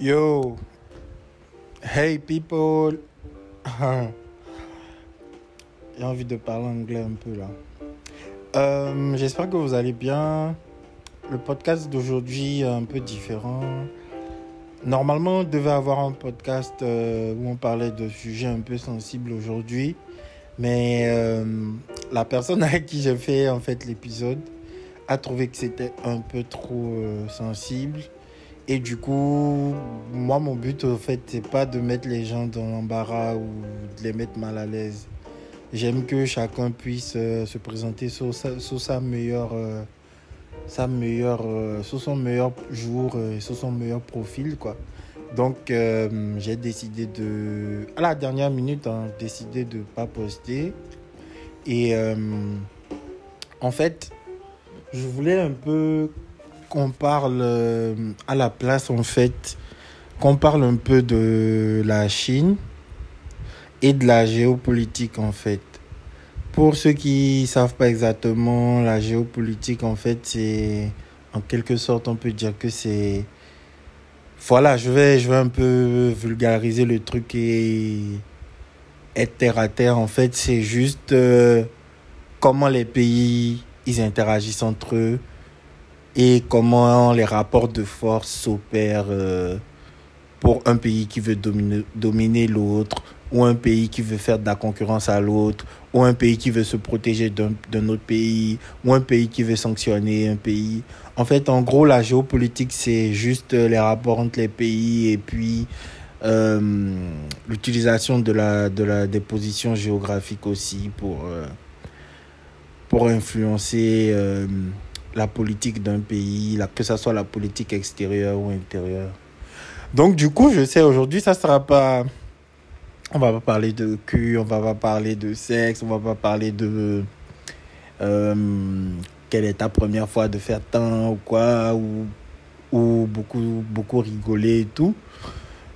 Yo, hey people. J'ai envie de parler anglais un peu là. Euh, J'espère que vous allez bien. Le podcast d'aujourd'hui est un peu différent. Normalement, on devait avoir un podcast euh, où on parlait de sujets un peu sensibles aujourd'hui. Mais euh, la personne avec qui j'ai fait en fait l'épisode a trouvé que c'était un peu trop euh, sensible. Et du coup, moi, mon but, en fait, c'est pas de mettre les gens dans l'embarras ou de les mettre mal à l'aise. J'aime que chacun puisse euh, se présenter sur sa, meilleure, euh, sa meilleure, euh, sur son meilleur jour sur son meilleur profil, quoi. Donc, j'ai décidé de, à la dernière minute, hein, décidé de pas poster. Et en fait, je voulais un peu qu'on parle euh, à la place, en fait, qu'on parle un peu de la Chine et de la géopolitique, en fait. Pour ceux qui savent pas exactement, la géopolitique, en fait, c'est, en quelque sorte, on peut dire que c'est, voilà, je vais, je vais un peu vulgariser le truc et être terre à terre. En fait, c'est juste euh, comment les pays ils interagissent entre eux et comment les rapports de force s'opèrent euh, pour un pays qui veut dominer, l'autre ou un pays qui veut faire de la concurrence à l'autre ou un pays qui veut se protéger d'un autre pays ou un pays qui veut sanctionner un pays. En fait, en gros, la géopolitique, c'est juste les rapports entre les pays et puis euh, l'utilisation de la, de la, des positions géographiques aussi pour, euh, pour influencer euh, la politique d'un pays, la, que ce soit la politique extérieure ou intérieure. Donc, du coup, je sais, aujourd'hui, ça sera pas. On va pas parler de cul, on va pas parler de sexe, on va pas parler de. Euh, quelle est ta première fois de faire tant ou quoi, ou, ou beaucoup, beaucoup rigoler et tout.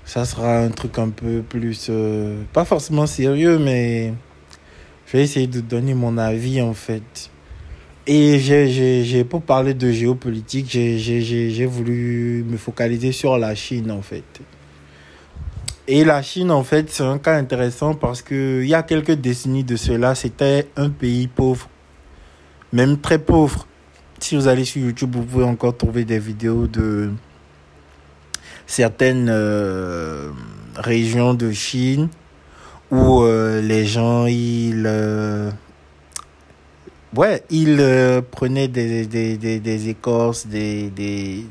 Ça sera un truc un peu plus. euh, pas forcément sérieux, mais. Je vais essayer de donner mon avis en fait. Et j'ai, pour parler de géopolitique, j'ai, voulu me focaliser sur la Chine en fait. Et la Chine en fait, c'est un cas intéressant parce que il y a quelques décennies de cela, c'était un pays pauvre, même très pauvre. Si vous allez sur YouTube, vous pouvez encore trouver des vidéos de certaines euh, régions de Chine où euh, les gens ils euh, ouais ils euh, prenaient des, des, des, des écorces des, des,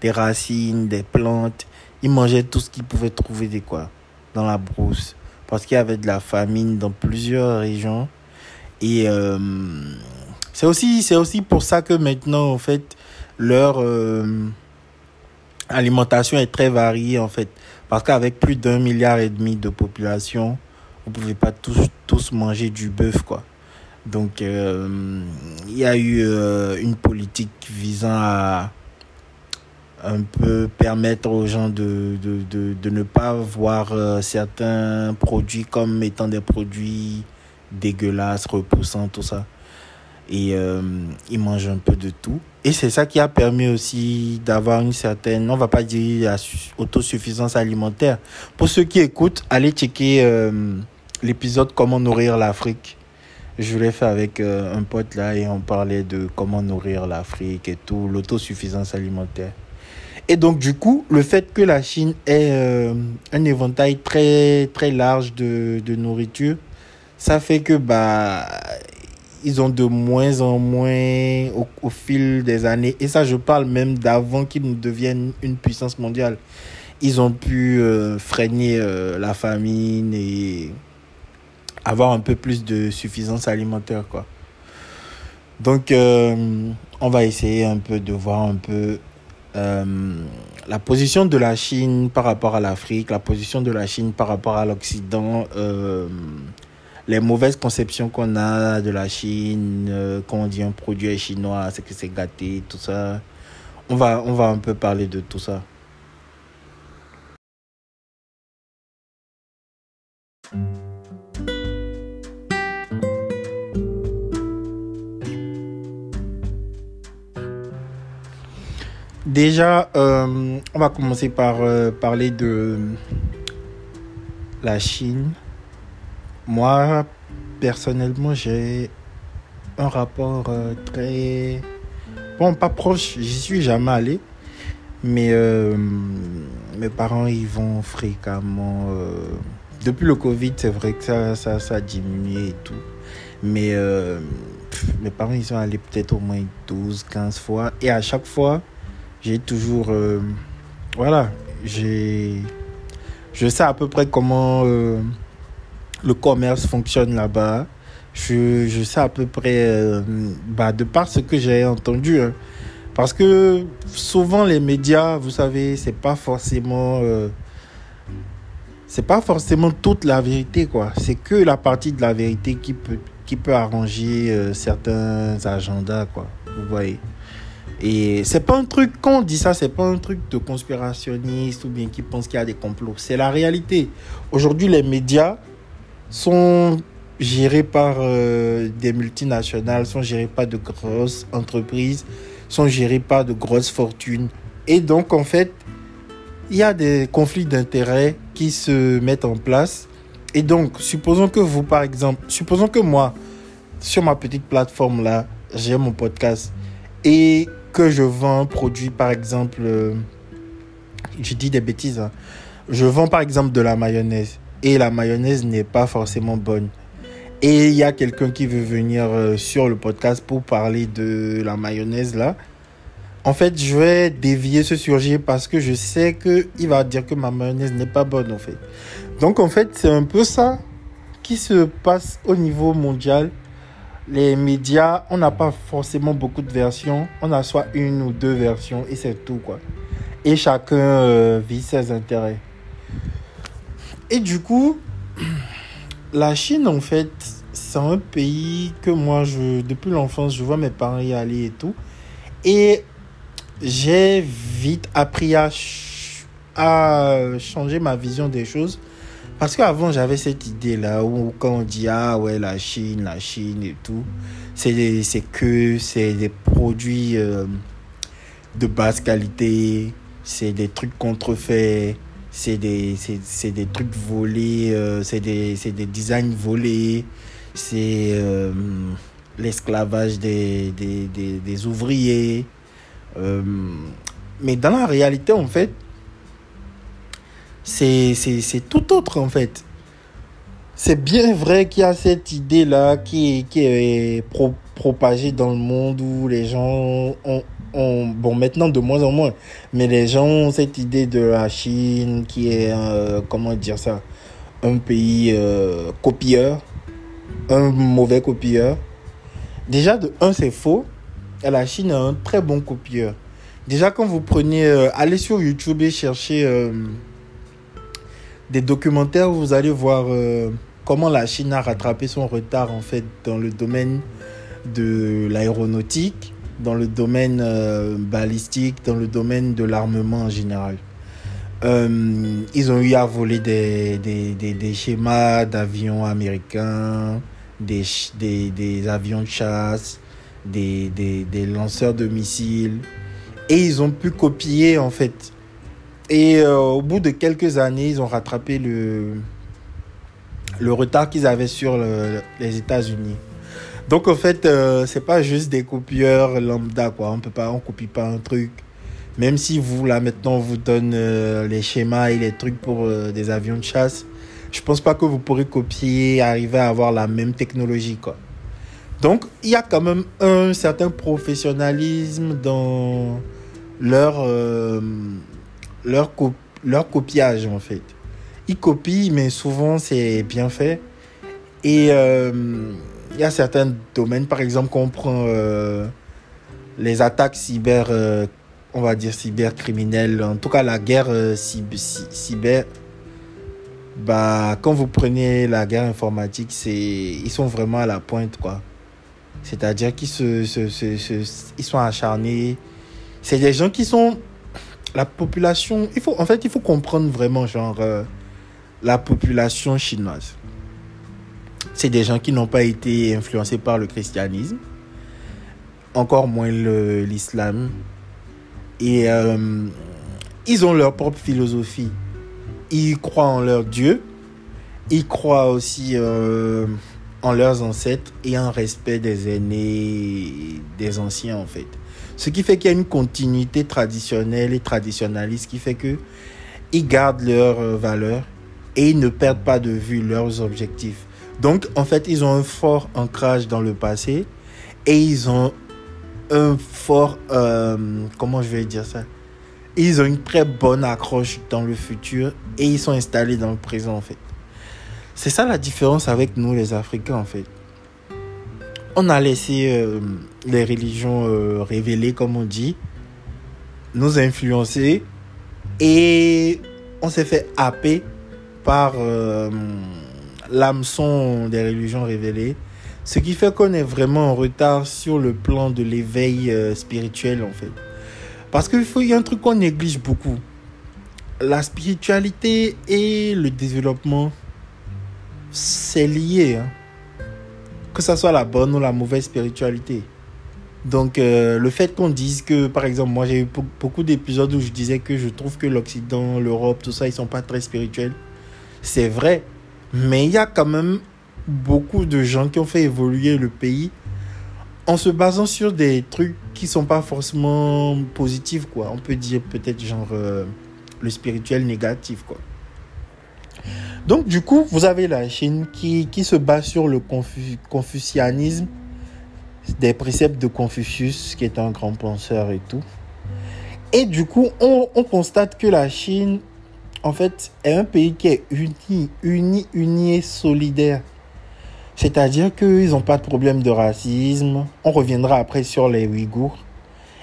des racines des plantes. Ils mangeaient tout ce qu'ils pouvaient trouver des quoi dans la brousse. Parce qu'il y avait de la famine dans plusieurs régions. Et c'est aussi aussi pour ça que maintenant en fait leur alimentation est très variée en fait. Parce qu'avec plus d'un milliard et demi de population vous pouvez pas tous tous manger du bœuf quoi donc euh, il y a eu euh, une politique visant à un peu permettre aux gens de de, de, de ne pas voir euh, certains produits comme étant des produits dégueulasses repoussants tout ça et ils mangent un peu de tout. Et c'est ça qui a permis aussi d'avoir une certaine, on va pas dire autosuffisance alimentaire. Pour ceux qui écoutent, allez checker l'épisode Comment nourrir l'Afrique. Je l'ai fait avec euh, un pote là et on parlait de comment nourrir l'Afrique et tout, l'autosuffisance alimentaire. Et donc du coup, le fait que la Chine ait euh, un éventail très très large de, de nourriture, ça fait que bah ils ont de moins en moins au, fil des années. Et ça, je parle même d'avant qu'ils ne deviennent une puissance mondiale. Ils ont pu euh, freiner la famine et avoir un peu plus de suffisance alimentaire, quoi. Donc, euh, on va essayer un peu de voir un peu euh, la position de la Chine par rapport à l'Afrique, la position de la Chine par rapport à l'Occident. Euh, les mauvaises conceptions qu'on a de la Chine, quand on dit un produit est chinois, c'est que c'est gâté, tout ça. On va, on va un peu parler de tout ça. Déjà, euh, on va commencer par euh, parler de la Chine. Moi, personnellement, j'ai un rapport euh, très... Bon, pas proche, j'y suis jamais allé. Mais mes parents, ils vont fréquemment... Depuis le Covid, c'est vrai que ça, ça, ça a diminué et tout. Mais mes parents, ils sont allés peut-être au moins 12, 15 fois. Et à chaque fois, j'ai toujours. Euh, voilà, j'ai. Je sais à peu près comment euh, le commerce fonctionne là-bas. Je, je, sais à peu près, euh, bah, de par ce que j'ai entendu. Hein. Parce que souvent, les médias, vous savez, c'est pas forcément. c'est pas forcément toute la vérité, quoi. C'est que la partie de la vérité qui peut, qui peut arranger certains agendas, quoi. Vous voyez. Et c'est pas un truc, quand on dit ça, c'est pas un truc de conspirationniste ou bien qui pense qu'il y a des complots. C'est la réalité. Aujourd'hui, les médias sont gérés par euh, des multinationales, sont gérés par de grosses entreprises, sont gérés par de grosses fortunes. Et donc, en fait, il y a des conflits d'intérêts qui se mettent en place. Et donc, supposons que vous, par exemple, supposons que moi, sur ma petite plateforme là, j'ai mon podcast et que je vends un produit, par exemple, euh, je dis des bêtises, hein. je vends par exemple de la mayonnaise et la mayonnaise n'est pas forcément bonne. Et il y a quelqu'un qui veut venir euh, sur le podcast pour parler de la mayonnaise là. En fait, je vais dévier ce sujet parce que je sais qu'il va dire que ma mayonnaise n'est pas bonne en fait. Donc en fait, c'est un peu ça qui se passe au niveau mondial les médias, on n'a pas forcément beaucoup de versions. On a soit une ou deux versions et c'est tout, quoi. Et chacun euh, vit ses intérêts. Et du coup, la Chine, en fait, c'est un pays que moi, depuis l'enfance, je vois mes parents y aller et tout. Et j'ai vite appris à changer ma vision des choses parce qu'avant, j'avais cette idée-là où quand on dit, ah ouais, la Chine, la Chine et tout, c'est que c'est des produits euh, de basse qualité, c'est des trucs contrefaits, c'est des, des trucs volés, euh, c'est des, des designs volés, c'est euh, l'esclavage des, des, des, des, ouvriers. mais dans la réalité, en fait, c'est tout autre en fait. C'est bien vrai qu'il y a cette idée-là qui, qui est propagée dans le monde où les gens ont, ont, bon maintenant de moins en moins, mais les gens ont cette idée de la Chine qui est, euh, comment dire ça, un pays euh, copieur, un mauvais copieur. Déjà de un c'est faux, la Chine est un très bon copieur. Déjà quand vous prenez, euh, allez sur YouTube et cherchez des documentaires où vous allez voir euh, comment la Chine a rattrapé son retard en fait dans le domaine de l'aéronautique, dans le domaine euh, balistique, dans le domaine de l'armement en général. Euh, ils ont eu à voler des, des, des, schémas d'avions américains, des, des, avions de chasse, des, des lanceurs de missiles. Et ils ont pu copier en fait et euh, au bout de quelques années, ils ont rattrapé le, retard qu'ils avaient sur les États-Unis. Donc en fait, euh, c'est pas juste des copieurs lambda quoi. On peut pas, on copie pas un truc. Même si vous là maintenant on vous donne euh, les schémas et les trucs pour des avions de chasse, je pense pas que vous pourrez copier, arriver à avoir la même technologie quoi. Donc il y a quand même un certain professionnalisme dans leur leur, leur copiage en fait. Ils copient, mais souvent c'est bien fait. Et euh, il y a certains domaines, par exemple, qu'on prend euh, les attaques cyber, euh, on va dire cybercriminelles, en tout cas la guerre cyber. Bah, quand vous prenez la guerre informatique, ils sont vraiment à la pointe. C'est-à-dire qu'ils se, sont acharnés. C'est des gens qui sont la population, il faut, en fait, il faut comprendre vraiment, genre, euh, la population chinoise. C'est des gens qui n'ont pas été influencés par le christianisme, encore moins l'islam. Et euh, ils ont leur propre philosophie. Ils croient en leur Dieu. Ils croient aussi euh, en leurs ancêtres et en respect des aînés, des anciens en fait. Ce qui fait qu'il y a une continuité traditionnelle et traditionnaliste qui fait que ils gardent leurs euh, valeurs et ils ne perdent pas de vue leurs objectifs. Donc en fait, ils ont un fort ancrage dans le passé et ils ont un fort, euh, comment je vais dire ça? Ils ont une très bonne accroche dans le futur et ils sont installés dans le présent en fait. C'est ça la différence avec nous les Africains en fait. On a laissé euh, les religions euh, révélées comme on dit, nous influencer et on s'est fait happer par l'hameçon des religions révélées ce qui fait qu'on est vraiment en retard sur le plan de l'éveil euh, spirituel en fait. Parce qu'il y a un truc qu'on néglige beaucoup. La spiritualité et le développement, c'est lié. Hein. Que ce soit la bonne ou la mauvaise spiritualité. Donc euh, le fait qu'on dise que, par exemple, moi j'ai eu beaucoup d'épisodes où je disais que je trouve que l'Occident, l'Europe, tout ça, ils sont pas très spirituels. C'est vrai. Mais il y a quand même beaucoup de gens qui ont fait évoluer le pays en se basant sur des trucs qui sont pas forcément positifs quoi. On peut dire peut-être genre euh, le spirituel négatif quoi. Donc du coup, vous avez la Chine qui, qui se base sur le confucianisme, des préceptes de Confucius qui est un grand penseur et tout. Et du coup, on, on constate que la Chine, en fait, est un pays qui est uni, uni, uni et solidaire. C'est-à-dire qu'ils n'ont pas de problème de racisme. On reviendra après sur les Ouïghours.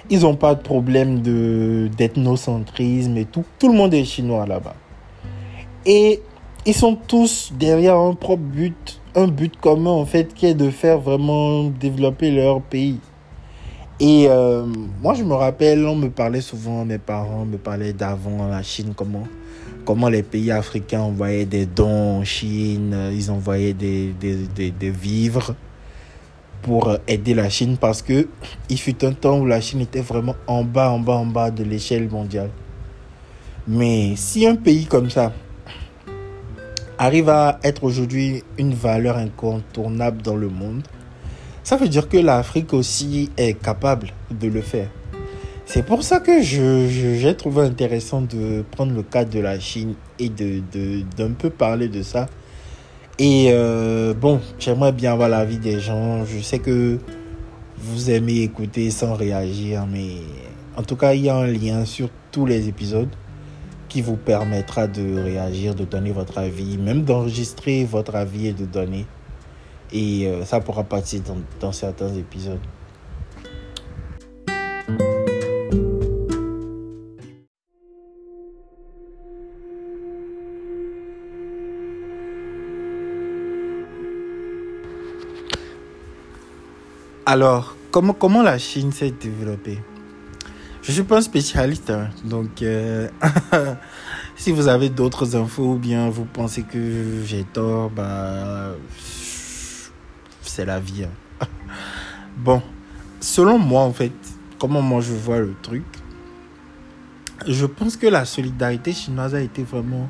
Ils n'ont pas de problème d'ethnocentrisme et tout. Tout le monde est chinois là-bas. Et ils sont tous derrière un propre but, un but commun en fait, qui est de faire vraiment développer leur pays. Et euh, moi, je me rappelle, on me parlait souvent, mes parents me parlaient d'avant la Chine, comment comment les pays africains envoyaient des dons en Chine, ils envoyaient des, des, des, vivres pour aider la Chine parce que il fut un temps où la Chine était vraiment en bas, en bas, en bas de l'échelle mondiale. Mais si un pays comme ça arrive à être aujourd'hui une valeur incontournable dans le monde, ça veut dire que l'Afrique aussi est capable de le faire. C'est pour ça que j'ai je, trouvé intéressant de prendre le cas de la Chine et de d'un peu parler de ça. Et euh, bon, j'aimerais bien avoir l'avis des gens. Je sais que vous aimez écouter sans réagir, mais en tout cas, il y a un lien sur tous les épisodes qui vous permettra de réagir, de donner votre avis, même d'enregistrer votre avis et de donner. Et euh, ça pourra passer dans, dans certains épisodes. Alors, comment, comment la Chine s'est développée? Je ne suis pas un spécialiste, hein. donc euh, si vous avez d'autres infos ou bien vous pensez que j'ai tort, bah, c'est la vie. Hein. bon, selon moi en fait, comment moi je vois le truc, je pense que la solidarité chinoise a été vraiment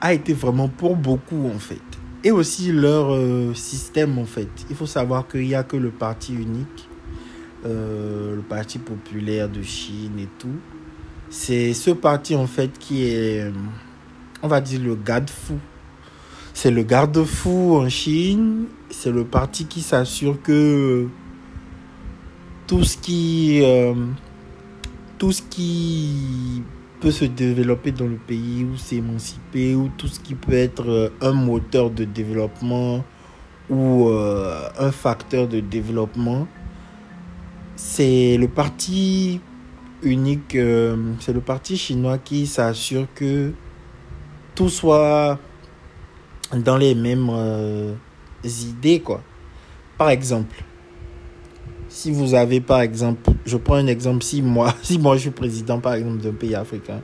a été vraiment pour beaucoup en fait et aussi leur euh, système en fait. Il faut savoir qu'il n'y a que le parti unique, euh, le parti populaire de Chine et tout. C'est ce parti en fait qui est, on va dire, le garde-fou. C'est le garde-fou en Chine. C'est le parti qui s'assure que tout ce qui, euh, tout ce qui se développer dans le pays ou s'émanciper ou tout ce qui peut être euh, un moteur de développement ou un facteur de développement, c'est le parti unique, euh, c'est le parti chinois qui s'assure que tout soit dans les mêmes idées, quoi. Par exemple, si vous avez par exemple, je prends un exemple, si moi, si moi je suis président par exemple d'un pays africain,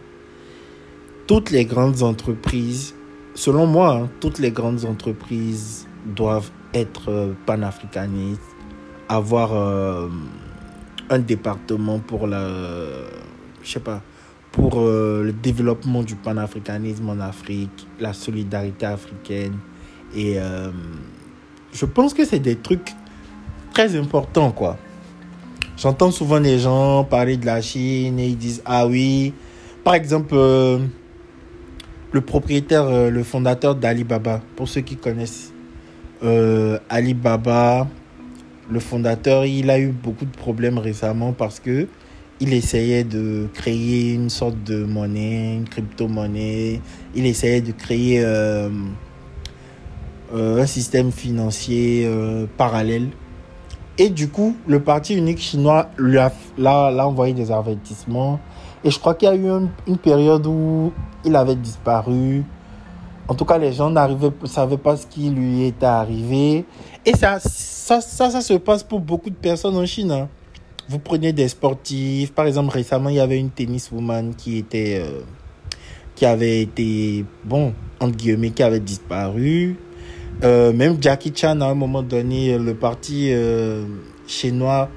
toutes les grandes entreprises, selon moi, hein, toutes les grandes entreprises doivent être euh, panafricanistes, avoir euh, un département pour la, je sais pas, pour euh, le développement du panafricanisme en Afrique, la solidarité africaine. Et euh, je pense que c'est des trucs très importants, quoi. J'entends souvent des gens parler de la Chine et ils disent, ah oui, par exemple, euh, le propriétaire, le fondateur d'Alibaba, pour ceux qui connaissent Alibaba, le fondateur, il a eu beaucoup de problèmes récemment parce que il essayait de créer une sorte de monnaie, une crypto-monnaie. Il essayait de créer euh, euh, un système financier euh, parallèle. Et du coup, le parti unique chinois lui a, l'a, envoyé des avertissements. Et je crois qu'il y a eu une période où il avait disparu. En tout cas, les gens ne savaient pas ce qui lui était arrivé. Et ça, ça, ça, ça se passe pour beaucoup de personnes en Chine. Hein vous prenez des sportifs. Par exemple, récemment, il y avait une tenniswoman qui était. Euh, qui avait été. Bon, entre guillemets, qui avait disparu. Euh, même Jackie Chan, à un moment donné, le parti euh, chinois.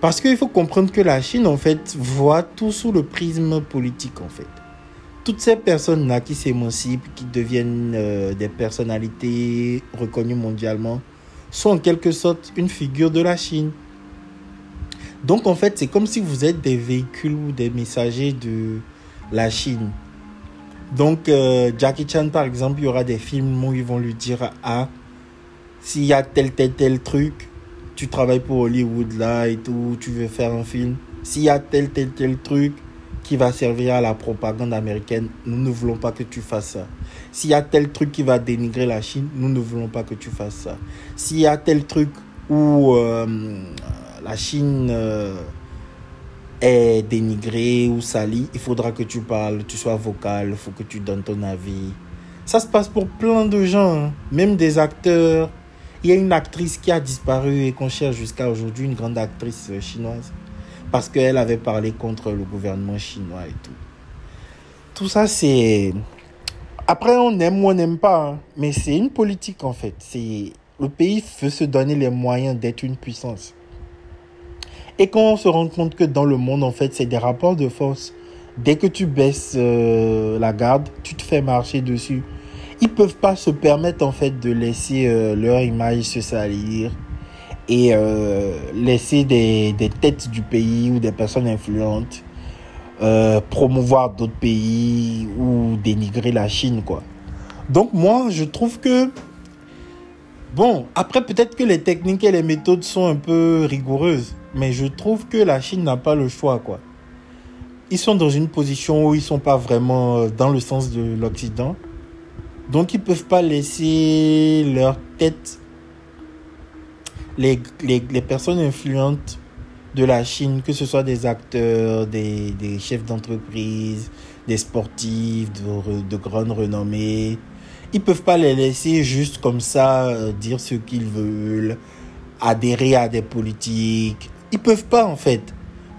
Parce qu'il faut comprendre que la Chine, en fait, voit tout sous le prisme politique, en fait. Toutes ces personnes-là qui s'émancipent, qui deviennent des personnalités reconnues mondialement, sont en quelque sorte une figure de la Chine. Donc en fait, c'est comme si vous êtes des véhicules ou des messagers de la Chine. Donc euh, Jackie Chan, par exemple, il y aura des films où ils vont lui dire, ah, s'il y a tel, tel, tel truc, tu travailles pour Hollywood là et tout, tu veux faire un film. S'il y a tel, tel, tel truc qui va servir à la propagande américaine, nous ne voulons pas que tu fasses ça. S'il y a tel truc qui va dénigrer la Chine, nous ne voulons pas que tu fasses ça. S'il y a tel truc où... Euh, la Chine euh, est dénigrée ou salie, il faudra que tu parles, tu sois vocal, il faut que tu donnes ton avis. Ça se passe pour plein de gens, hein. même des acteurs. Il y a une actrice qui a disparu et qu'on cherche jusqu'à aujourd'hui, une grande actrice chinoise, parce qu'elle avait parlé contre le gouvernement chinois et tout. Tout ça, c'est... Après, on aime ou on n'aime pas, hein. mais c'est une politique en fait. Le pays veut se donner les moyens d'être une puissance. Et quand on se rend compte que dans le monde, en fait, c'est des rapports de force. Dès que tu baisses euh, la garde, tu te fais marcher dessus. Ils peuvent pas se permettre, en fait, de laisser euh, leur image se salir et euh, laisser des, des, têtes du pays ou des personnes influentes promouvoir d'autres pays ou dénigrer la Chine, quoi. Donc, moi, je trouve que Bon, après peut-être que les techniques et les méthodes sont un peu rigoureuses, mais je trouve que la Chine n'a pas le choix, quoi. Ils sont dans une position où ils sont pas vraiment euh, dans le sens de l'Occident. Donc ils peuvent pas laisser leur tête, les, les, les personnes influentes de la Chine, que ce soit des acteurs, des, des chefs d'entreprise, des sportifs de, de grande renommée, ils peuvent pas les laisser juste comme ça euh, dire ce qu'ils veulent, adhérer à des politiques. Ils peuvent pas en fait.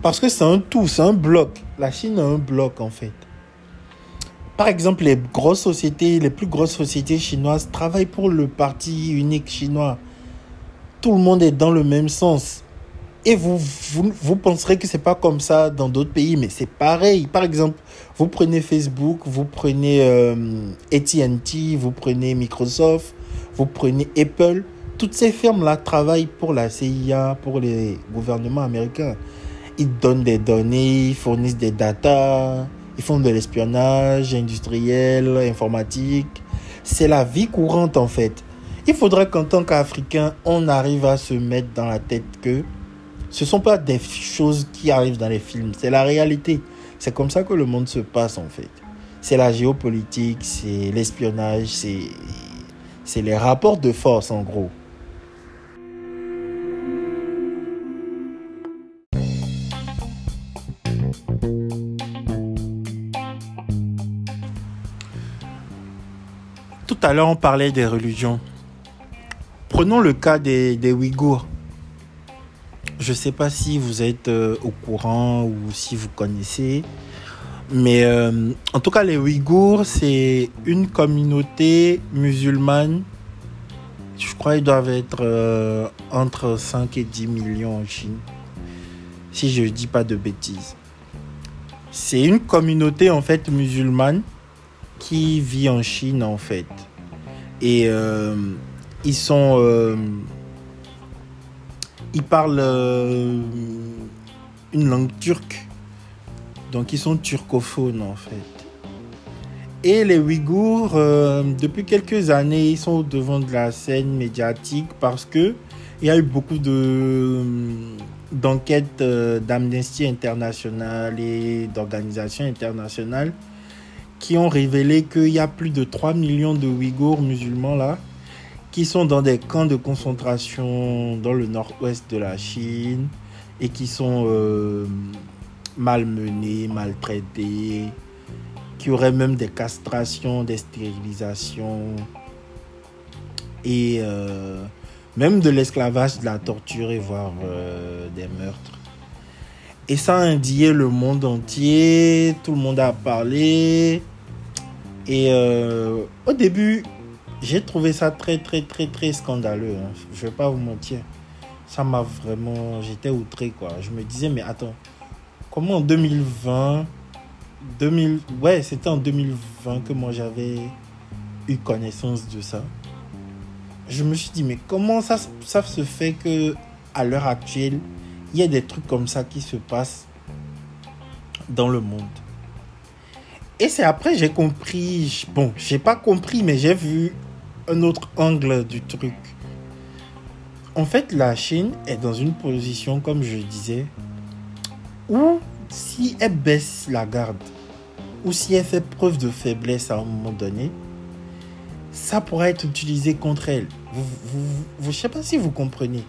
Parce que c'est un tout, c'est un bloc. La Chine a un bloc en fait. Par exemple, les grosses sociétés, les plus grosses sociétés chinoises travaillent pour le parti unique chinois. Tout le monde est dans le même sens. Et vous, vous, vous penserez que c'est pas comme ça dans d'autres pays, mais c'est pareil. Par exemple, vous prenez Facebook, vous prenez euh, AT&T, vous prenez Microsoft, vous prenez Apple. Toutes ces firmes-là travaillent pour la CIA, pour les gouvernements américains. Ils donnent des données, ils fournissent des datas, ils font de l'espionnage industriel, informatique. C'est la vie courante en fait. Il faudrait qu'en tant qu'Africain, on arrive à se mettre dans la tête que ce ne sont pas des choses qui arrivent dans les films, c'est la réalité. C'est comme ça que le monde se passe en fait. C'est la géopolitique, c'est l'espionnage, c'est les rapports de force en gros. Tout à l'heure, on parlait des religions. Prenons le cas des, Ouïghours. Je ne sais pas si vous êtes euh, au courant ou si vous connaissez. Mais euh, en tout cas, les Ouïghours, c'est une communauté musulmane. Je crois qu'ils doivent être euh, entre 5 et 10 millions en Chine. si je ne dis pas de bêtises. C'est une communauté en fait musulmane qui vit en Chine en fait. Et ils sont... Euh, ils parlent euh, une langue turque. Donc ils sont turcophones en fait. Et les Ouïghours, depuis quelques années, ils sont au devant de la scène médiatique parce que il y a eu beaucoup de d'enquêtes d'Amnesty International et d'organisations internationales qui ont révélé qu'il y a plus de 3 millions de Ouïghours musulmans là, qui sont dans des camps de concentration dans le nord-ouest de la Chine et qui sont euh, malmenés, maltraités, qui auraient même des castrations, des stérilisations et euh, même de l'esclavage, de la torture et voire euh, des meurtres. Et ça a indigné le monde entier, tout le monde a parlé. Et au début, j'ai trouvé ça très, très, très, très scandaleux. Hein. Je vais pas vous mentir. Ça m'a vraiment. J'étais outré, quoi. Je me disais, mais attends, comment en 2020. 2000, ouais, c'était en 2020 que moi j'avais eu connaissance de ça. Je me suis dit, mais comment ça, ça se fait que à l'heure actuelle, il y a des trucs comme ça qui se passent dans le monde? Et c'est après j'ai compris, bon, j'ai pas compris, mais j'ai vu un autre angle du truc. En fait, la Chine est dans une position, comme je disais, où si elle baisse la garde, ou si elle fait preuve de faiblesse à un moment donné, ça pourrait être utilisé contre elle. Vous, vous, je sais pas si vous comprenez.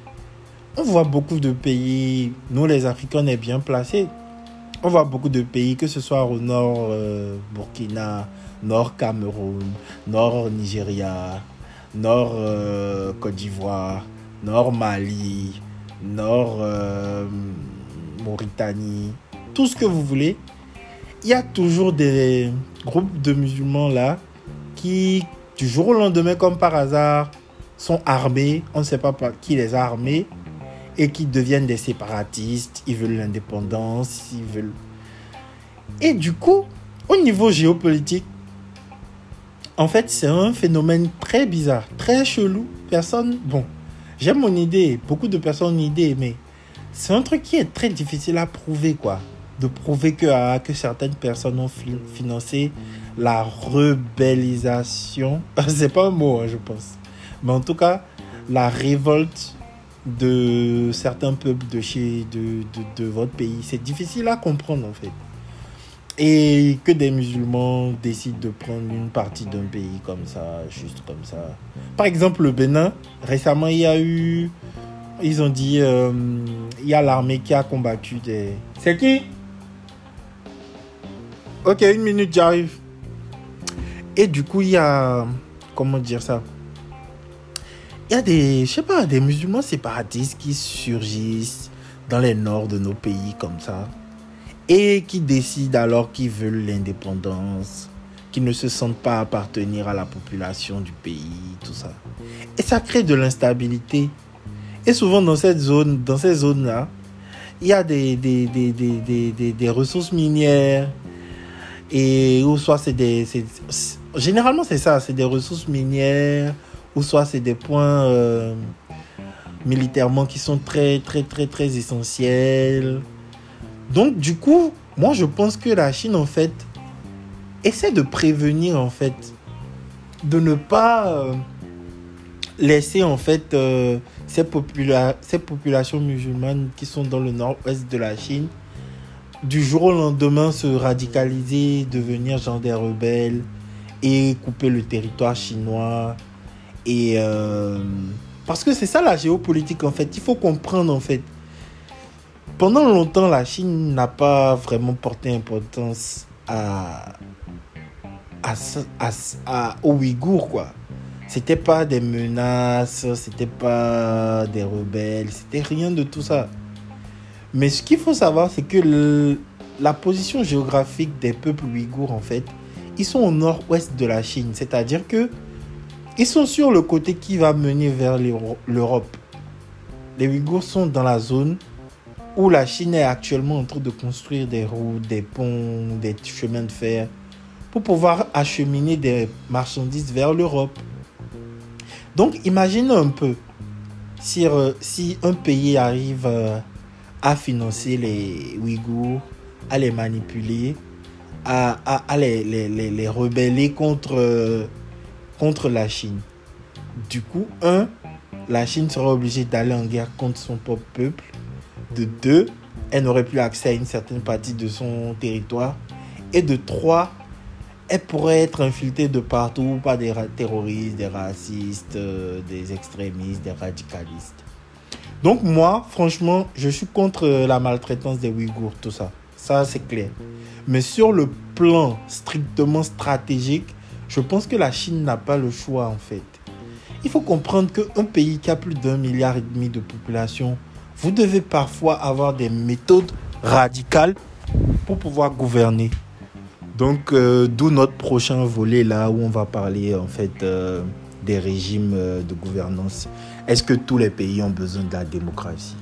On voit beaucoup de pays, nous les Africains, on est bien placés on voit beaucoup de pays, que ce soit au nord euh, Burkina, nord Cameroun, nord Nigeria, nord euh, Côte d'Ivoire, nord Mali, nord euh, Mauritanie, tout ce que vous voulez. Il y a toujours des groupes de musulmans là qui, du jour au lendemain, comme par hasard, sont armés. On ne sait pas qui les a armés et qui deviennent des séparatistes, ils veulent l'indépendance, ils veulent... Et du coup, au niveau géopolitique, en fait, c'est un phénomène très bizarre, très chelou. Personne, bon, j'aime mon idée, beaucoup de personnes ont une idée, mais c'est un truc qui est très difficile à prouver, quoi. De prouver que, ah, que certaines personnes ont financé la rebellisation. c'est pas un mot, hein, je pense. Mais en tout cas, la révolte de certains peuples de chez de, de, votre pays. C'est difficile à comprendre en fait. Et que des musulmans décident de prendre une partie d'un pays comme ça, juste comme ça. Par exemple, le Bénin, récemment, il y a eu. Ils ont dit. Euh, il y a l'armée qui a combattu des. C'est qui? Ok, une minute, j'arrive. Et du coup, il y a. Comment dire ça? Il y a des, je sais pas, des musulmans séparatistes qui surgissent dans les nord de nos pays comme ça et qui décident alors qu'ils veulent l'indépendance, qu'ils ne se sentent pas appartenir à la population du pays, tout ça. Et ça crée de l'instabilité. Et souvent dans cette zone, dans ces zones-là, il y a des, des, des, des, des ressources minières et ou soit c'est des... Généralement c'est ça, c'est des ressources minières ou soit c'est des points euh, militairement qui sont très très très très essentiels. Donc du coup, moi je pense que la Chine en fait essaie de prévenir en fait de ne pas euh, laisser en fait euh, ces, ces populations musulmanes qui sont dans le nord-ouest de la Chine du jour au lendemain se radicaliser, devenir genre des rebelles et couper le territoire chinois et euh, parce que c'est ça la géopolitique en fait. Il faut comprendre en fait. Pendant longtemps, la Chine n'a pas vraiment porté importance à, à, à, aux Ouïghours quoi. C'était pas des menaces, c'était pas des rebelles, c'était rien de tout ça. Mais ce qu'il faut savoir, c'est que la position géographique des peuples ouïghours, en fait, ils sont au nord-ouest de la Chine. C'est-à-dire que ils sont sur le côté qui va mener vers l'Europe. Les Ouïghours sont dans la zone où la Chine est actuellement en train de construire des routes, des ponts, des chemins de fer pour pouvoir acheminer des marchandises vers l'Europe. Donc imagine un peu si, euh, si un pays arrive euh, à financer les Ouïghours, à les manipuler, à, à, les, les, les, rebeller contre, euh, contre la Chine. Du coup, un, la Chine sera obligée d'aller en guerre contre son propre peuple. De deux, elle n'aurait plus accès à une certaine partie de son territoire. Et de trois, elle pourrait être infiltrée de partout par des terroristes, des racistes, euh, des extrémistes, des radicalistes. Donc moi, franchement, je suis contre la maltraitance des Ouïghours, tout ça. Ça, c'est clair. Mais sur le plan strictement stratégique, je pense que la Chine n'a pas le choix, en fait. Il faut comprendre qu'un pays qui a plus d'un milliard et demi de population, vous devez parfois avoir des méthodes radicales pour pouvoir gouverner. Donc, euh, d'où notre prochain volet là où on va parler en fait euh, des régimes euh, de gouvernance. Est-ce que tous les pays ont besoin de la démocratie?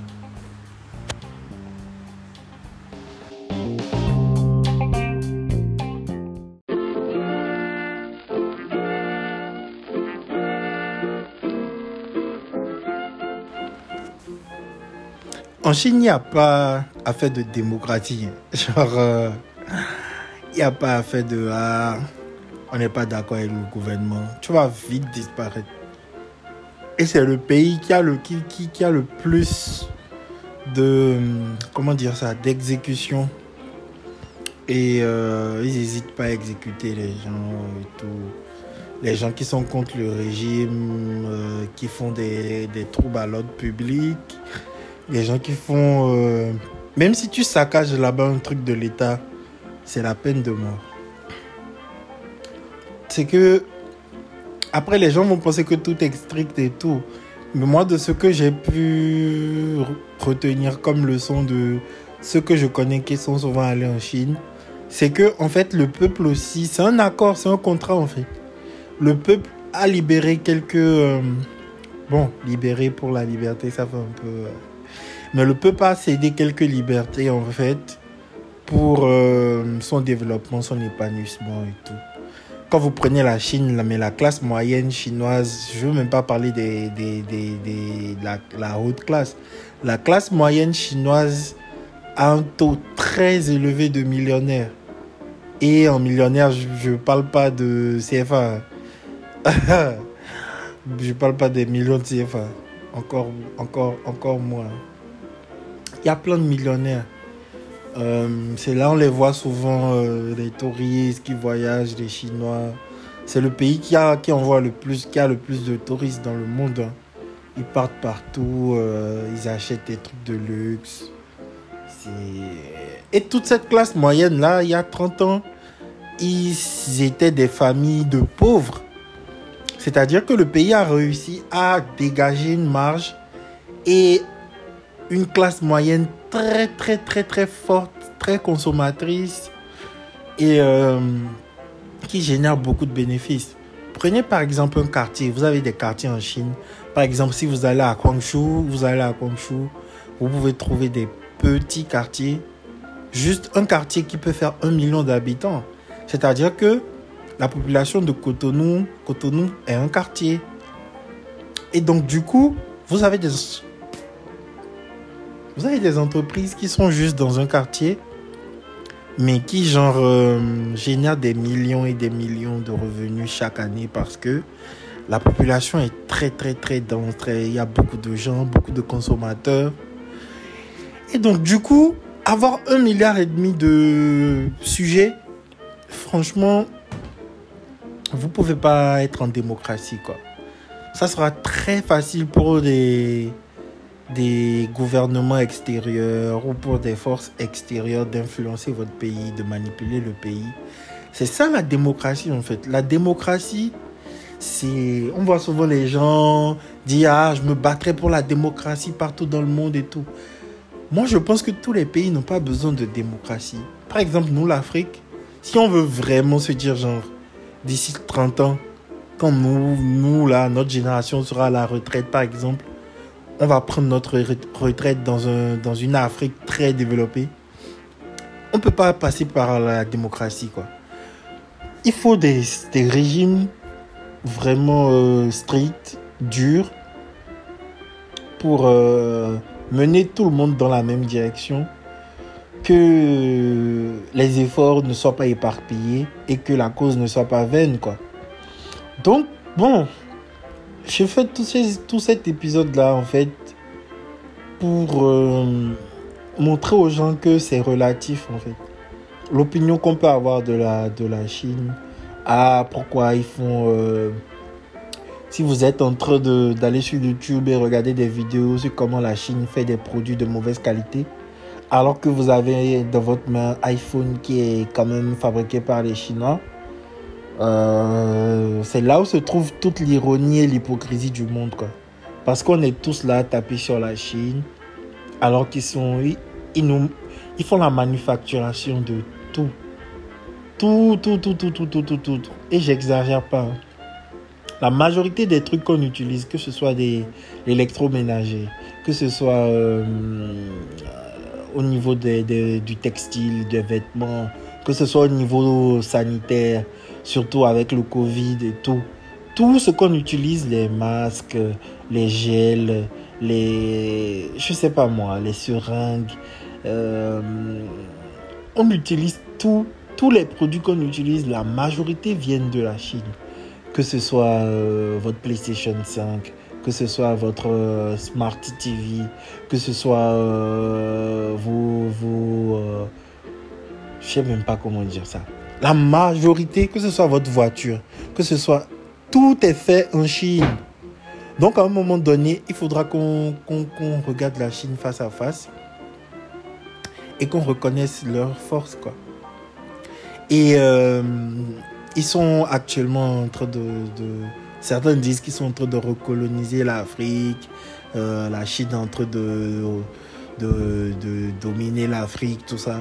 En Chine, il n'y a pas affaire de démocratie. Genre, il n'y a pas affaire de ah, on n'est pas d'accord avec le gouvernement. Tu vas vite disparaître. Et c'est le pays qui a le, qui, qui, a le plus de, comment dire ça, d'exécution. Et euh, ils n'hésitent pas à exécuter les gens et tout. Les gens qui sont contre le régime, euh, qui font des troubles à l'ordre public. Les gens qui font... Euh, même si tu saccages là-bas un truc de l'État, c'est la peine de mort. C'est que après les gens vont penser que tout est strict et tout. Mais moi de ce que j'ai pu retenir comme leçon de ceux que je connais qui sont souvent allés en Chine, c'est que en fait le peuple aussi, c'est un accord, c'est un contrat en fait. Le peuple a libéré quelques euh, bon, libéré pour la liberté, ça fait un peu euh, mais le peuple a cédé quelques libertés en fait pour euh, son développement, son épanouissement et tout. Quand vous prenez la Chine, mais la classe moyenne chinoise, je ne veux même pas parler des, de la, la, haute classe. La classe moyenne chinoise a un taux très élevé de millionnaires. Et en millionnaire, je ne parle pas de CFA. je ne parle pas des millions de CFA. Encore, encore, encore moins. Il y a plein de millionnaires. Euh, c'est là on les voit souvent, euh, les touristes qui voyagent, les Chinois. C'est le pays qui, a, qui envoie le plus, qui a le plus de touristes dans le monde. Hein. Ils partent partout, euh, ils achètent des trucs de luxe. Et toute cette classe moyenne là, il y a 30 ans, ils étaient des familles de pauvres. C'est-à-dire que le pays a réussi à dégager une marge et une classe moyenne très très très très forte, très consommatrice et euh, qui génère beaucoup de bénéfices. Prenez par exemple un quartier, vous avez des quartiers en Chine. Par exemple, si vous allez à Guangzhou, vous allez à Guangzhou, vous pouvez trouver des petits quartiers, juste un quartier qui peut faire un million d'habitants. C'est-à-dire que la population de Cotonou, Cotonou est un quartier. Et donc du coup, vous avez des vous avez des entreprises qui sont juste dans un quartier, mais qui genre euh, génèrent des millions et des millions de revenus chaque année parce que la population est très très très dense. il y a beaucoup de gens, beaucoup de consommateurs. Et donc du coup, avoir un milliard et demi de sujets, franchement, vous pouvez pas être en démocratie quoi. Ça sera très facile pour des des gouvernements extérieurs ou pour des forces extérieures d'influencer votre pays, de manipuler le pays. C'est ça la démocratie en fait. La démocratie, c'est... On voit souvent les gens dire Ah, je me battrai pour la démocratie partout dans le monde et tout. Moi, je pense que tous les pays n'ont pas besoin de démocratie. Par exemple, nous, l'Afrique, si on veut vraiment se dire genre, d'ici 30 ans, quand nous, nous, là, notre génération sera à la retraite, par exemple, on va prendre notre retraite dans, un, dans une Afrique très développée. On ne peut pas passer par la démocratie, quoi. Il faut des, des régimes vraiment euh, stricts, durs, pour euh, mener tout le monde dans la même direction, que les efforts ne soient pas éparpillés et que la cause ne soit pas vaine, quoi. Donc, bon, j'ai fait tout, cet épisode-là, en fait, pour euh, montrer aux gens que c'est relatif, en fait. L'opinion qu'on peut avoir de la, de la Chine, à pourquoi ils font... Euh, si vous êtes en train d'aller sur YouTube et regarder des vidéos sur comment la Chine fait des produits de mauvaise qualité, alors que vous avez dans votre main iPhone qui est quand même fabriqué par les Chinois, euh, c'est là où se trouve toute l'ironie et l'hypocrisie du monde. Quoi. Parce qu'on est tous là tapés sur la Chine, alors qu'ils sont, ils, ils font la manufacturation de tout. Tout, tout, tout, tout, tout, tout, tout, tout. Et j'exagère pas. Hein. La majorité des trucs qu'on utilise, que ce soit des électroménagers, que ce soit euh, au niveau du textile, des vêtements, que ce soit au niveau sanitaire, surtout avec le Covid et tout. Tout ce qu'on utilise, les masques, les gels, les, je sais pas moi, les seringues, euh, on utilise tout, tous les produits qu'on utilise, la majorité viennent de la Chine que ce soit euh, votre PlayStation 5, que ce soit votre euh, Smart TV, que ce soit vos... vos je sais même pas comment dire ça. La majorité, que ce soit votre voiture, que ce soit... Tout est fait en Chine. Donc à un moment donné, il faudra qu'on regarde la Chine face à face et qu'on reconnaisse leur force. Et ils sont actuellement en train de, certains disent qu'ils sont en train de recoloniser l'Afrique. Euh, la Chine est en train de, dominer l'Afrique, tout ça.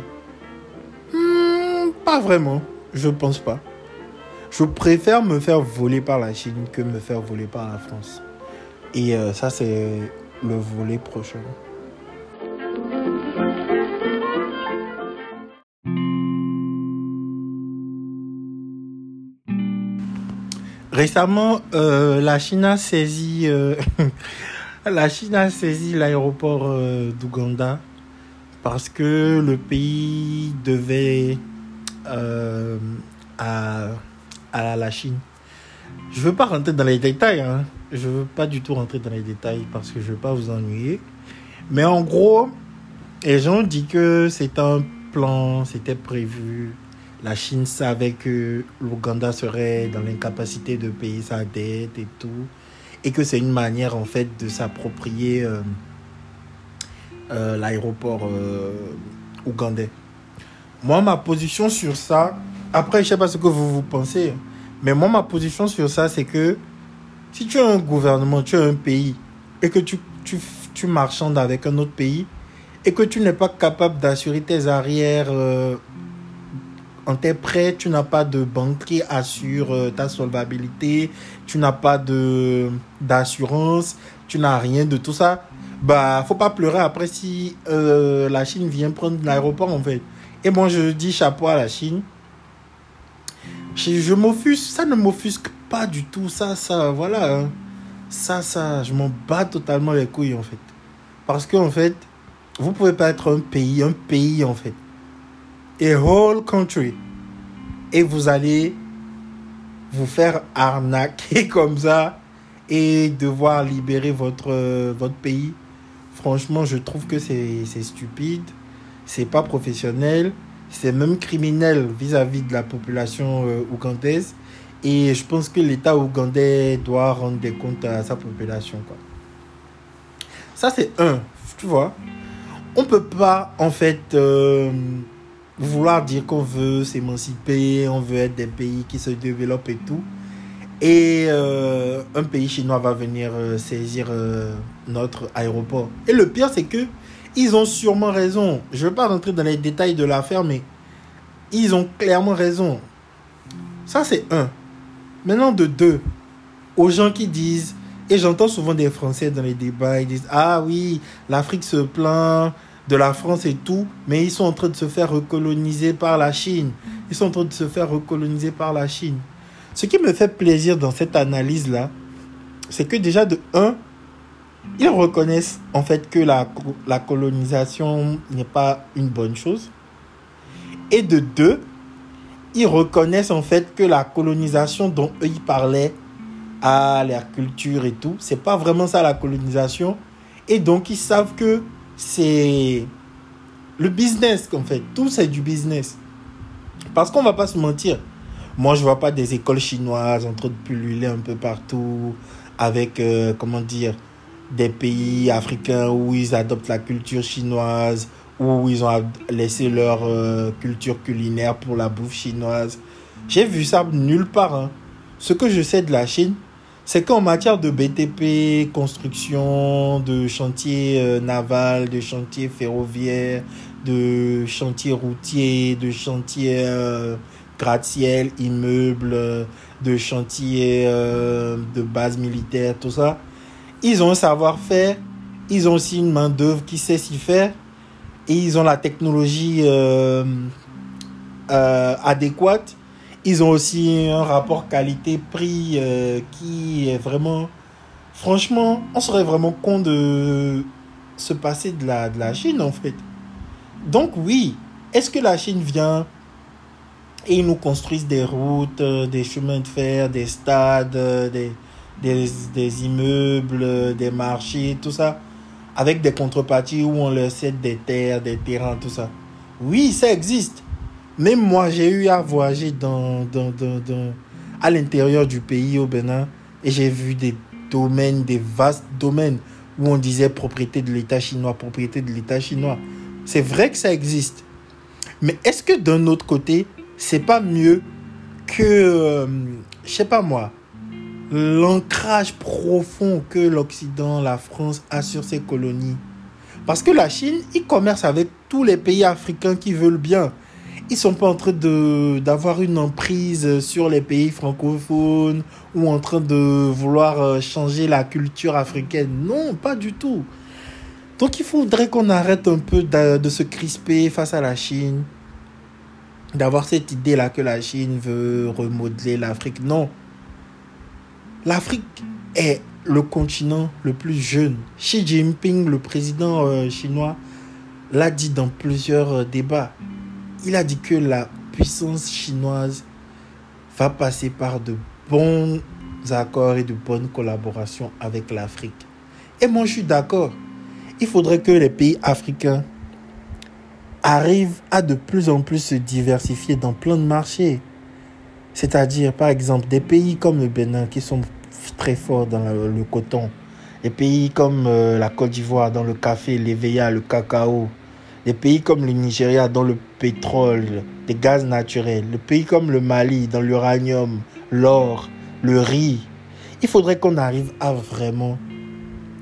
Vraiment, je pense pas. Je préfère me faire voler par la Chine que me faire voler par la France. Et euh, ça, c'est le volet prochain. Récemment, euh, la Chine a saisi, euh, la Chine a saisi l'aéroport d'Ouganda parce que le pays devait à, à, la Chine. Je veux pas rentrer dans les détails, hein. je veux pas du tout rentrer dans les détails parce que je veux pas vous ennuyer. Mais en gros, les gens disent que c'est un plan, c'était prévu la Chine savait que l'Ouganda serait dans l'incapacité de payer sa dette et tout, et que c'est une manière en fait de s'approprier euh, euh, l'aéroport euh, ougandais. Moi, ma position sur ça, après, je sais pas ce que vous vous pensez, mais moi, ma position sur ça, c'est que si tu as un gouvernement, tu as un pays, et que tu, tu, tu marchandes avec un autre pays, et que tu n'es pas capable d'assurer tes arrières en tes prêts, tu n'as pas de banque qui assure euh, ta solvabilité, tu n'as pas de d'assurance, tu n'as rien de tout ça. Bah, faut pas pleurer après si euh, la Chine vient prendre l'aéroport en fait. Et moi je dis chapeau à la Chine. Je, je m'offusque, ça ne m'offusque pas du tout, ça, ça, voilà. Hein. Ça, ça, je m'en bats totalement les couilles en fait. Parce que en fait, vous pouvez pas être un pays, un pays en fait a whole country et vous allez vous faire arnaquer comme ça et devoir libérer votre, votre pays. Franchement, je trouve que c'est stupide, c'est pas professionnel, c'est même criminel vis-à-vis de la population euh, ougandaise. Et je pense que l'État ougandais doit rendre des comptes à sa population. Quoi. Ça, c'est un, tu vois. On peut pas, en fait, euh, vouloir dire qu'on veut s'émanciper, on veut être des pays qui se développent et tout. Et euh, un pays chinois va venir saisir notre aéroport. Et le pire, c'est que ils ont sûrement raison. Je ne veux pas rentrer dans les détails de l'affaire, mais ils ont clairement raison. Ça, c'est un. Maintenant, de deux, aux gens qui disent Et j'entends souvent des Français dans les débats, ils disent Ah oui, l'Afrique se plaint de la France et tout, mais ils sont en train de se faire recoloniser par la Chine. Ils sont en train de se faire recoloniser par la Chine. Ce qui me fait plaisir dans cette analyse-là, c'est que déjà de un, ils reconnaissent en fait que la, la colonisation n'est pas une bonne chose. Et de deux, ils reconnaissent en fait que la colonisation dont eux ils parlaient à la culture et tout, c'est pas vraiment ça la colonisation. Et donc ils savent que c'est le business qu'en fait, tout c'est du business. Parce qu'on va pas se mentir. Moi, je vois pas des écoles chinoises en train de pulluler un peu partout avec, euh, comment dire, des pays africains où ils adoptent la culture chinoise, où ils ont laissé leur euh, culture culinaire pour la bouffe chinoise. J'ai vu ça nulle part. Hein. Ce que je sais de la Chine, c'est qu'en matière de BTP, construction, de chantier euh, naval, de chantier ferroviaire, de chantier routier, de chantier euh, gratte-ciel, immeuble, de chantier de base militaire, tout ça, ils ont un savoir-faire, ils ont aussi une main-d'œuvre qui sait s'y faire et ils ont la technologie euh, euh, adéquate. Ils ont aussi un rapport qualité-prix euh, qui est vraiment... Franchement, on serait vraiment con de se passer de la, de la Chine en fait. Donc oui, est-ce que la Chine vient et nous construisent des routes, des chemins de fer, des stades, des, des, des immeubles, des marchés, tout ça, avec des contreparties où on leur cède des terres, des terrains, tout ça. Oui, ça existe. Même moi, j'ai eu à voyager dans, dans, dans, à l'intérieur du pays, au Bénin, et j'ai vu des domaines, des vastes domaines où on disait propriété de l'État chinois, propriété de l'État chinois. C'est vrai que ça existe. Mais est-ce que d'un autre côté, c'est pas mieux que, euh, je sais pas moi, l'ancrage profond que l'Occident, la France a sur ses colonies. Parce que la Chine, ils commercent avec tous les pays africains qui veulent bien. Ils sont pas en train d'avoir une emprise sur les pays francophones ou en train de vouloir euh, changer la culture africaine. Non, pas du tout. Donc il faudrait qu'on arrête un peu de, de se crisper face à la Chine, d'avoir cette idée-là que la Chine veut remodeler l'Afrique. Non, L'Afrique est le continent le plus jeune. Xi Jinping, le président euh, chinois, l'a dit dans plusieurs euh, débats. Il a dit que la puissance chinoise va passer par de bons accords et de bonnes collaborations avec l'Afrique. Et moi, je suis d'accord. Il faudrait que les pays africains arrivent à de plus en plus se diversifier dans plein de marchés. C'est-à-dire, par exemple, des pays comme le Bénin qui sont très forts dans le, coton. Des pays comme euh, la Côte d'Ivoire dans le café, l'éveilla, le cacao. Des pays comme le Nigeria dans le pétrole, des gaz naturels. Des pays comme le Mali dans l'uranium, l'or, le riz. Il faudrait qu'on arrive à vraiment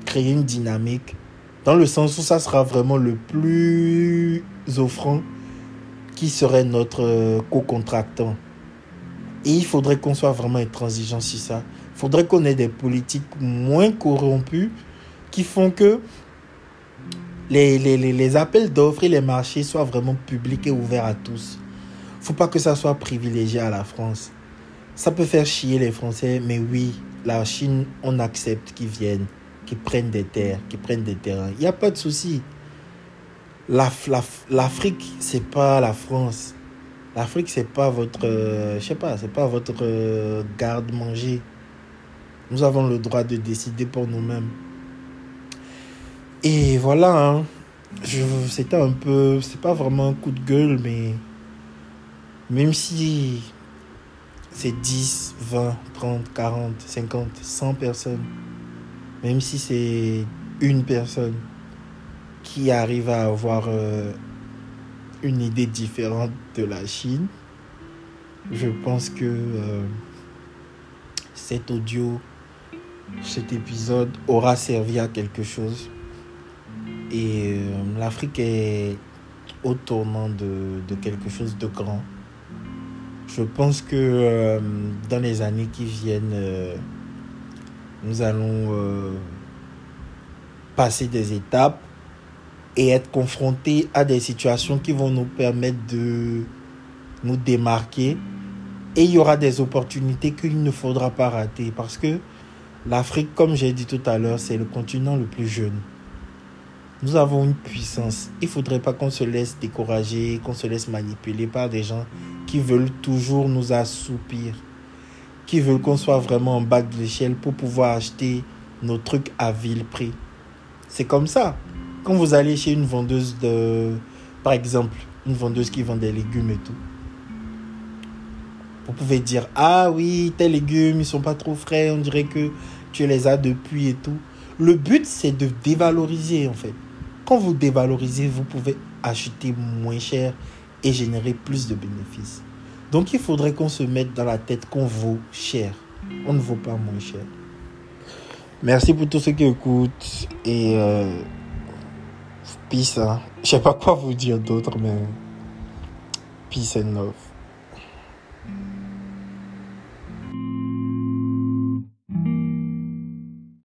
créer une dynamique dans le sens où ça sera vraiment le plus offrant qui serait notre euh, co-contractant. Et il faudrait qu'on soit vraiment intransigeant sur ça. Il faudrait qu'on ait des politiques moins corrompues qui font que les, les, les, appels d'offres et les marchés soient vraiment publics et ouverts à tous. Il faut pas que ça soit privilégié à la France. Ça peut faire chier les Français, mais oui, la Chine, on accepte qu'ils viennent, qu'ils prennent des terres, qu'ils prennent des terrains. Il n'y a pas de souci. L'Afrique, la, c'est pas la France. L'Afrique, c'est pas votre, euh, je sais pas, c'est pas votre euh, garde-manger. Nous avons le droit de décider pour nous-mêmes. Et voilà, hein. c'était un peu, c'est pas vraiment un coup de gueule, mais même si c'est 10, 20, 30, 40, 50, 100 personnes, même si c'est une personne qui arrive à avoir euh, une idée différente de la Chine. Je pense que euh, cet audio, cet épisode aura servi à quelque chose. Et euh, l'Afrique est au tournant de, quelque chose de grand. Je pense que euh, dans les années qui viennent, Nous allons passer des étapes et être confrontés à des situations qui vont nous permettre de nous démarquer. Et il y aura des opportunités qu'il ne faudra pas rater parce que l'Afrique, comme j'ai dit tout à l'heure, c'est le continent le plus jeune. Nous avons une puissance. Il ne faudrait pas qu'on se laisse décourager, qu'on se laisse manipuler par des gens qui veulent toujours nous assoupir, qui veulent qu'on soit vraiment en bas de l'échelle pour pouvoir acheter nos trucs à vil prix. C'est comme ça. Quand vous allez chez une vendeuse de, par exemple, une vendeuse qui vend des légumes et tout, vous pouvez dire ah oui tes légumes ils sont pas trop frais on dirait que tu les as depuis et tout. Le but c'est de dévaloriser en fait. Quand vous dévalorisez vous pouvez acheter moins cher et générer plus de bénéfices. Donc il faudrait qu'on se mette dans la tête qu'on vaut cher. On ne vaut pas moins cher. Merci pour tous ceux qui écoutent et euh, peace hein. je sais pas quoi vous dire d'autre mais peace and love